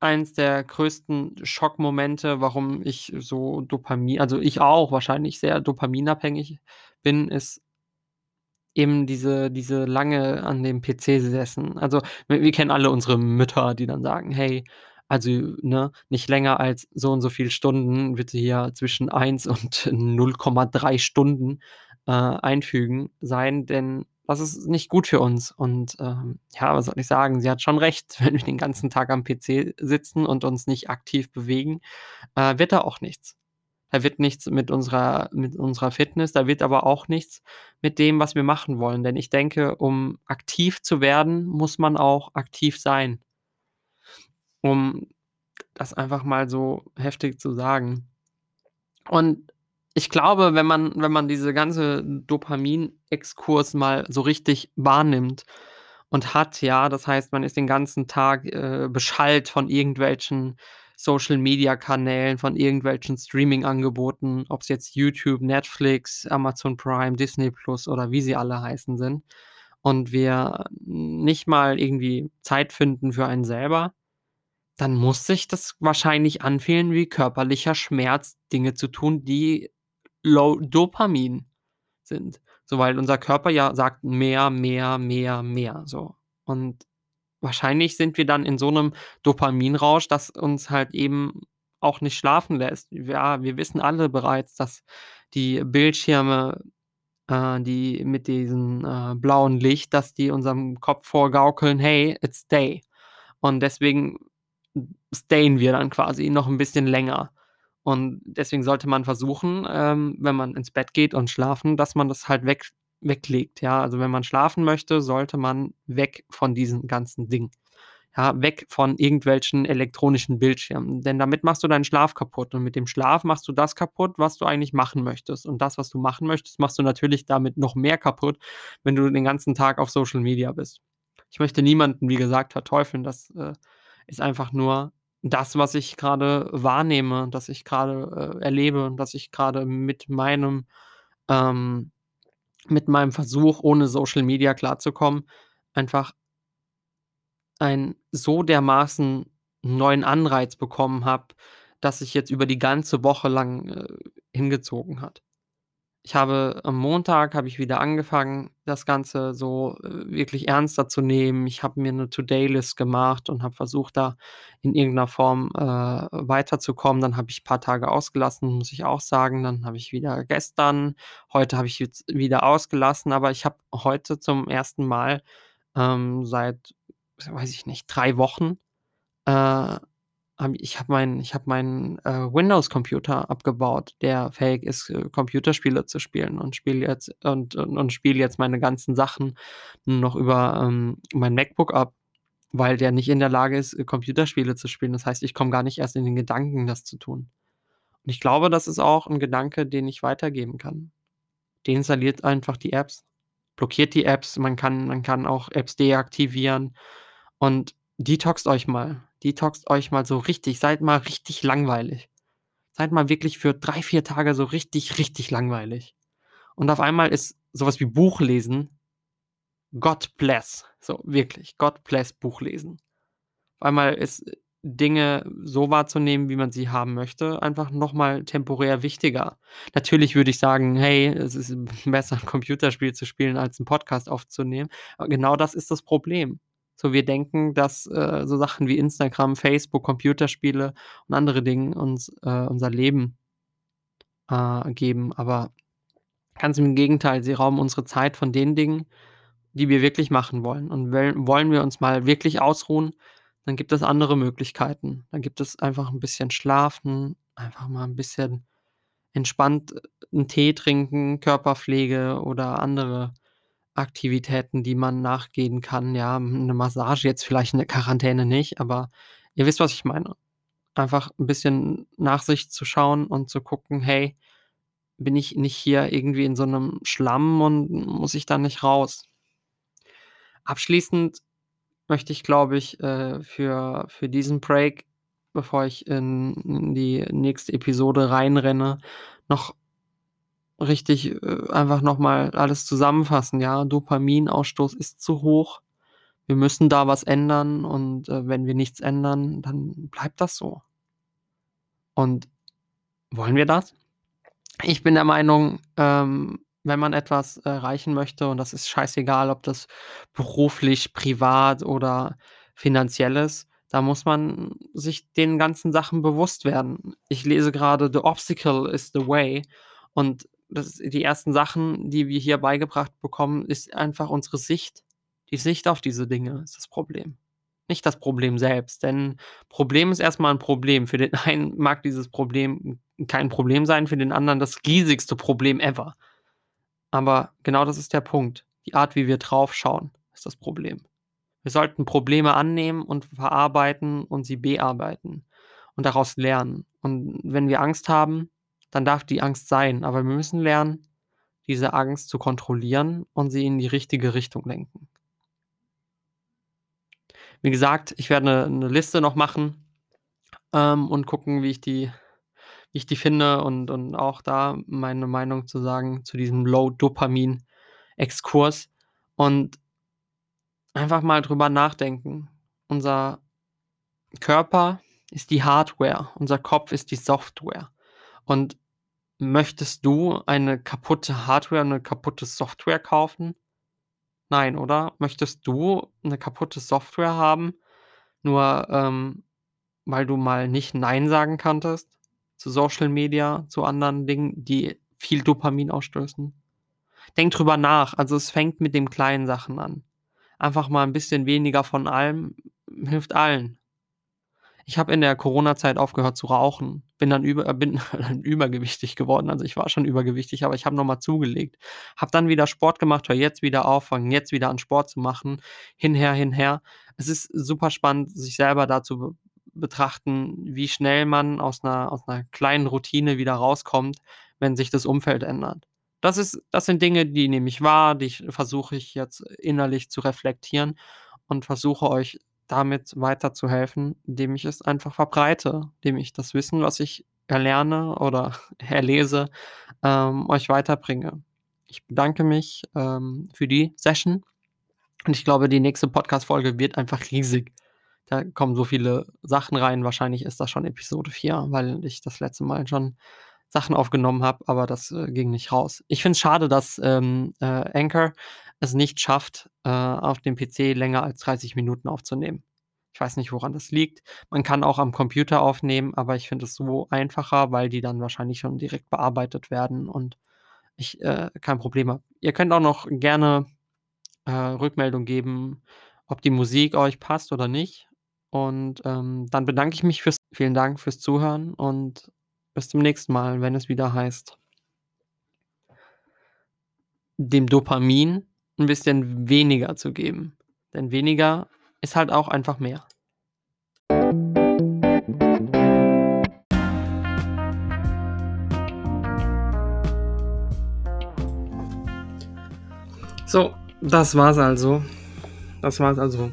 A: eins der größten Schockmomente, warum ich so Dopamin also, ich auch wahrscheinlich sehr dopaminabhängig bin, ist eben diese diese lange an dem PC sessen. Also, wir wir kennen alle unsere Mütter, die dann sagen: „Hey, also, ne, nicht länger als so und so viel Stunden bitte hier zwischen 1 und 0,3 Stunden, äh, einfügen sein, denn das ist nicht gut für uns.“ Und, ähm, ja, was soll ich sagen? Sie hat schon recht, wenn wir den ganzen Tag am PC sitzen und uns nicht aktiv bewegen, äh, wird da auch nichts. Da wird nichts mit unserer mit unserer Fitness, da wird aber auch nichts mit dem, was wir machen wollen. Denn ich denke, um aktiv zu werden, muss man auch aktiv sein. Um das einfach mal so heftig zu sagen. Und ich glaube, wenn man wenn man diese ganze Dopamin-Exkurs mal so richtig wahrnimmt und hat, ja, das heißt, man ist den ganzen Tag, äh, beschallt von irgendwelchen Social-Media-Kanälen, von irgendwelchen Streaming-Angeboten, ob's jetzt YouTube, Netflix, Amazon Prime, Disney Plus oder wie sie alle heißen sind und wir nicht mal irgendwie Zeit finden für einen selber, dann muss sich das wahrscheinlich anfühlen wie körperlicher Schmerz, Dinge zu tun, die low Dopamin sind. So, weil unser Körper ja sagt: „Mehr, mehr, mehr, mehr“, so. Und wahrscheinlich sind wir dann in so 'nem Dopaminrausch, das uns halt eben auch nicht schlafen lässt. Ja, wir wissen alle bereits, dass die Bildschirme, äh, die mit diesem, äh, blauen Licht, dass die unserem Kopf vorgaukeln: „Hey, it's day.“ Und deswegen stayen wir dann quasi noch 'n bisschen länger. Und deswegen sollte man versuchen, ähm, wenn man ins Bett geht und schlafen, dass man das halt weg weglegt, ja? Also, wenn man schlafen möchte, sollte man weg von diesen ganzen Dingen. Ja, weg von irgendwelchen elektronischen Bildschirmen, denn damit machst du deinen Schlaf kaputt und mit dem Schlaf machst du das kaputt, was du eigentlich machen möchtest. Und das, was du machen möchtest, machst du natürlich damit noch mehr kaputt, wenn du den ganzen Tag auf Social Media bist. Ich möchte niemanden, wie gesagt, verteufeln. Das, äh, ist einfach nur das, was ich grade wahrnehme, das ich grade, äh, erlebe und dass ich grade mit meinem ähm, mit meinem Versuch, ohne Social Media klarzukommen, einfach einen so dermaßen neuen Anreiz bekommen habe, dass sich jetzt über die ganze Woche lang, äh, hingezogen hat. Ich habe am Montag habe ich wieder angefangen, das Ganze so, äh, wirklich ernster zu nehmen. Ich habe mir 'ne To-Day-List gemacht und habe versucht, da in irgend 'ner Form, äh, weiterzukommen. Dann habe ich paar Tage ausgelassen, muss ich auch sagen. Dann habe ich wieder gestern heute habe ich jetzt wieder ausgelassen, aber ich habe heute zum ersten Mal, ähm, seit, weiß ich nicht, 3 Wochen, äh ich habe meinen ich habe meinen, äh, Windows-Computer abgebaut, der fähig ist, äh, Computerspiele zu spielen und spiele jetzt und und und spiele jetzt meine ganzen Sachen noch über, ähm, mein MacBook ab, weil der nicht in der Lage ist, äh, Computerspiele zu spielen. Das heißt, ich komme gar nicht erst in den Gedanken, das zu tun. Und ich glaube, das ist auch 'n Gedanke, den ich weitergeben kann. Deinstalliert einfach die Apps, blockiert die Apps. Man kann man kann auch Apps deaktivieren und detoxt euch mal. Detoxt euch mal so richtig. Seid mal richtig langweilig. Seid mal wirklich für 3, 4 Tage so richtig, richtig langweilig. Und auf einmal ist so was wie Buchlesen God bless. So wirklich, God bless Buchlesen. Auf einmal ist Dinge so wahrzunehmen, wie man sie haben möchte, einfach noch mal temporär wichtiger. Natürlich würde ich sagen: „Hey, es ist besser, 'n Computerspiel zu spielen, als 'n Podcast aufzunehmen.“ Aber genau das ist das Problem. So, wir denken, dass, äh, so Sachen wie Instagram, Facebook, Computerspiele und andere Dinge uns, äh, unser Leben äh, geben, aber ganz im Gegenteil, sie rauben unsere Zeit von den Dingen, die wir wirklich machen wollen. Und wollen wir uns mal wirklich ausruhen, dann gibt es andere Möglichkeiten. Dann gibt es einfach 'n bisschen Schlafen, einfach mal 'n bisschen entspannt 'n Tee trinken, Körperpflege oder andere Aktivitäten, die man nachgehen kann. Ja, 'ne Massage jetzt vielleicht in der Quarantäne nicht, aber ihr wisst, was ich meine. Einfach 'n bisschen nach sich zu schauen und zu gucken: „Hey, bin ich nicht hier irgendwie in so 'nem Schlamm und muss ich da nicht raus?“ Abschließend möchte ich, glaube ich, äh, für für diesen Break, bevor ich in die nächste Episode reinrenne, noch richtig, äh, einfach noch mal alles zusammenfassen, ja? Dopaminausstoß ist zu hoch. Wir müssen da was ändern und, äh, wenn wir nichts ändern, dann bleibt das so. Und wollen wir das? Ich bin der Meinung, ähm, wenn man etwas erreichen möchte und das ist scheißegal, ob das beruflich, privat oder finanziell ist, da muss man sich den ganzen Sachen bewusst werden. Ich lese grade „The Obstacle is the Way“ und das die ersten Sachen, die wir hier beigebracht bekommen, ist einfach unsere Sicht. Die Sicht auf diese Dinge ist das Problem, nicht das Problem selbst, denn Problem ist erst mal 'n Problem. Für den einen mag dieses Problem kein Problem sein, für den anderen das riesigste Problem ever. Aber genau das ist der Punkt. Die Art, wie wir drauf schauen, ist das Problem. Wir sollten Probleme annehmen und verarbeiten und sie bearbeiten und daraus lernen. Und wenn wir Angst haben, dann darf die Angst sein, aber wir müssen lernen, diese Angst zu kontrollieren und sie in die richtige Richtung lenken. Wie gesagt, ich werde 'ne 'ne Liste noch machen, ähm, und gucken, wie ich die wie ich die finde und und auch da meine Meinung zu sagen zu diesem Low-Dopamin-Exkurs und einfach mal drüber nachdenken. Unser Körper ist die Hardware, unser Kopf ist die Software. Und möchtest du eine kaputte Hardware, 'ne kaputte Software kaufen? Nein, oder? Möchtest du 'ne kaputte Software haben, nur, ähm, weil du mal nicht nein sagen konntest zu Social Media, zu anderen Dingen, die viel Dopamin ausstößen? Denk drüber nach. Also, es fängt mit den kleinen Sachen an. Einfach mal 'n bisschen weniger von allem hilft allen. Ich habe in der Corona-Zeit aufgehört zu rauchen, bin dann über bin übergewichtig geworden. Also, ich war schon übergewichtig, aber ich habe noch mal zugelegt. Habe dann wieder Sport gemacht, höre jetzt wieder auf, fange jetzt wieder an, Sport zu machen. Hinher, hinher. Es ist super spannend, sich selber da zu be betrachten, wie schnell man aus 'ner aus 'ner kleinen Routine wieder rauskommt, wenn sich das Umfeld ändert. Das ist das sind Dinge, die nehme ich wahr, die versuche ich jetzt innerlich zu reflektieren und versuche euch damit weiterzuhelfen, indem ich es einfach verbreite, indem ich das Wissen, was ich erlerne oder erlese, ähm, euch weiterbringe. Ich bedanke mich, ähm, für die Session und ich glaube, die nächste Podcast-Folge wird einfach riesig. Da kommen so viele Sachen rein. Wahrscheinlich ist das schon Episode 4, weil ich das letzte Mal schon Sachen aufgenommen habe, aber das, äh, ging nicht raus. Ich finde es schade, dass, ähm, äh, Anchor es nicht schafft, äh, auf dem PC länger als 30 Minuten aufzunehmen. Ich weiß nicht, woran das liegt. Man kann auch am Computer aufnehmen, aber ich finde es so einfacher, weil die dann wahrscheinlich schon direkt bearbeitet werden und ich, äh, kein Problem habe. Ihr könnt auch noch gerne, äh, Rückmeldung geben, ob die Musik euch passt oder nicht. Und, ähm, dann bedanke ich mich fürs vielen Dank fürs Zuhören und bis zum nächsten Mal, wenn es wieder heißt dem Dopamin 'n bisschen weniger zu geben, denn weniger ist halt auch einfach mehr. So, das war's also. Das war's also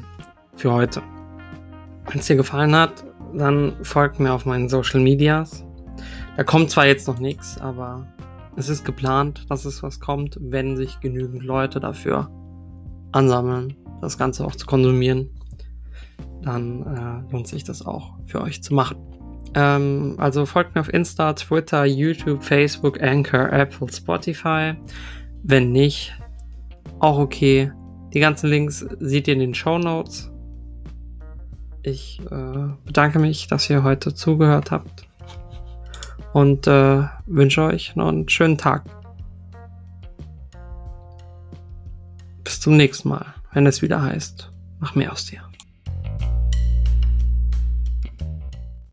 A: für heute. Wenn's dir gefallen hat, dann folgt mir auf meinen Social Medias. Da kommt zwar jetzt noch nix, aber es ist geplant, dass es was kommt, wenn sich genügend Leute dafür ansammeln, das Ganze auch zu konsumieren. Dann äh, lohnt sich das auch für euch zu machen. Ähm, also folgt mir auf Insta, Twitter, YouTube, Facebook, Anchor, Apple, Spotify. Wenn nicht, auch okay. Die ganzen Links seht ihr in den Show Notes. Ich äh, bedanke mich, dass ihr heute zugehört habt und äh, wünsche euch noch einen schönen Tag. Bis zum nächsten Mal, wenn es wieder heißt, mach mehr aus dir.